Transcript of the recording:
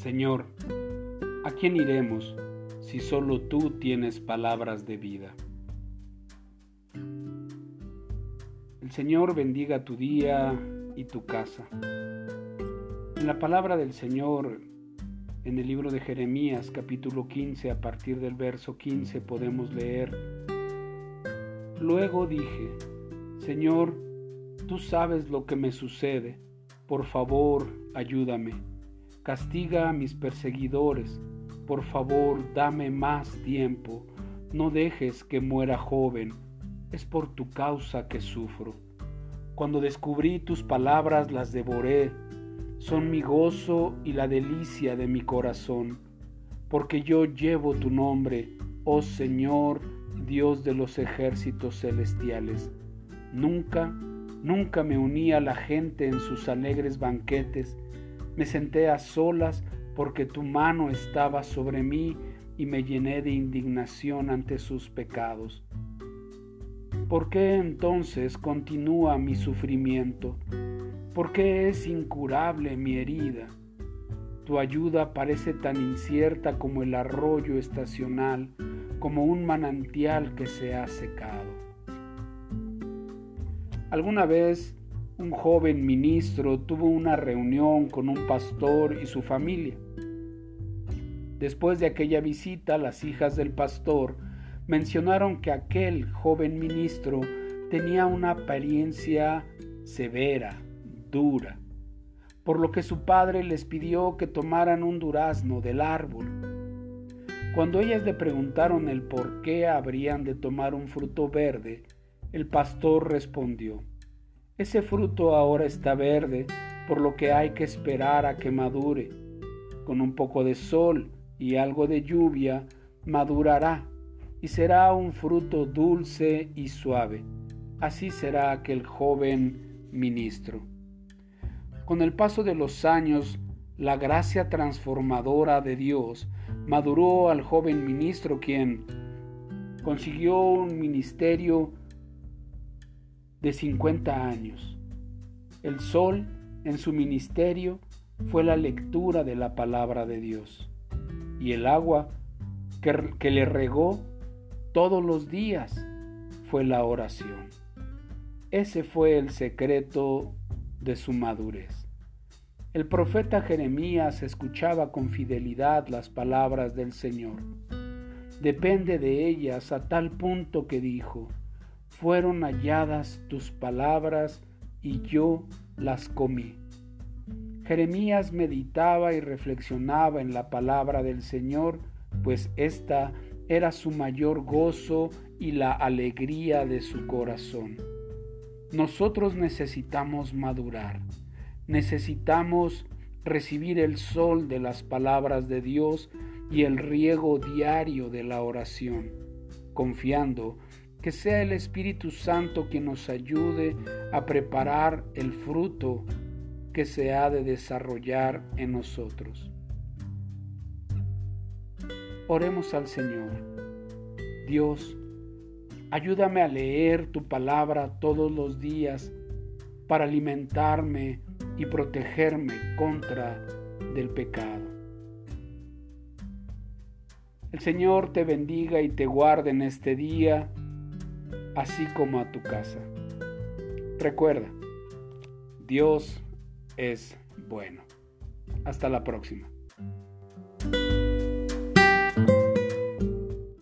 Señor, ¿a quién iremos si solo tú tienes palabras de vida? El Señor bendiga tu día y tu casa. En la palabra del Señor, en el libro de Jeremías capítulo 15, a partir del verso 15 podemos leer, Luego dije, Señor, tú sabes lo que me sucede, por favor, ayúdame Castiga a mis perseguidores. Por favor, dame más tiempo. No dejes que muera joven. Es por tu causa que sufro. Cuando descubrí tus palabras las devoré. Son mi gozo y la delicia de mi corazón. Porque yo llevo tu nombre, oh Señor, Dios de los ejércitos celestiales. Nunca, nunca me uní a la gente en sus alegres banquetes me senté a solas porque tu mano estaba sobre mí y me llené de indignación ante sus pecados. ¿Por qué entonces continúa mi sufrimiento? ¿Por qué es incurable mi herida? Tu ayuda parece tan incierta como el arroyo estacional, como un manantial que se ha secado. ¿Alguna vez un joven ministro tuvo una reunión con un pastor y su familia. Después de aquella visita, las hijas del pastor mencionaron que aquel joven ministro tenía una apariencia severa, dura, por lo que su padre les pidió que tomaran un durazno del árbol. Cuando ellas le preguntaron el por qué habrían de tomar un fruto verde, el pastor respondió, ese fruto ahora está verde, por lo que hay que esperar a que madure. Con un poco de sol y algo de lluvia, madurará y será un fruto dulce y suave. Así será aquel joven ministro. Con el paso de los años, la gracia transformadora de Dios maduró al joven ministro quien consiguió un ministerio de 50 años. El sol en su ministerio fue la lectura de la palabra de Dios y el agua que, que le regó todos los días fue la oración. Ese fue el secreto de su madurez. El profeta Jeremías escuchaba con fidelidad las palabras del Señor. Depende de ellas a tal punto que dijo, fueron halladas tus palabras y yo las comí. Jeremías meditaba y reflexionaba en la palabra del Señor, pues ésta era su mayor gozo y la alegría de su corazón. Nosotros necesitamos madurar, necesitamos recibir el sol de las palabras de Dios y el riego diario de la oración, confiando que sea el Espíritu Santo quien nos ayude a preparar el fruto que se ha de desarrollar en nosotros. Oremos al Señor. Dios, ayúdame a leer tu palabra todos los días para alimentarme y protegerme contra del pecado. El Señor te bendiga y te guarde en este día así como a tu casa. Recuerda, Dios es bueno. Hasta la próxima.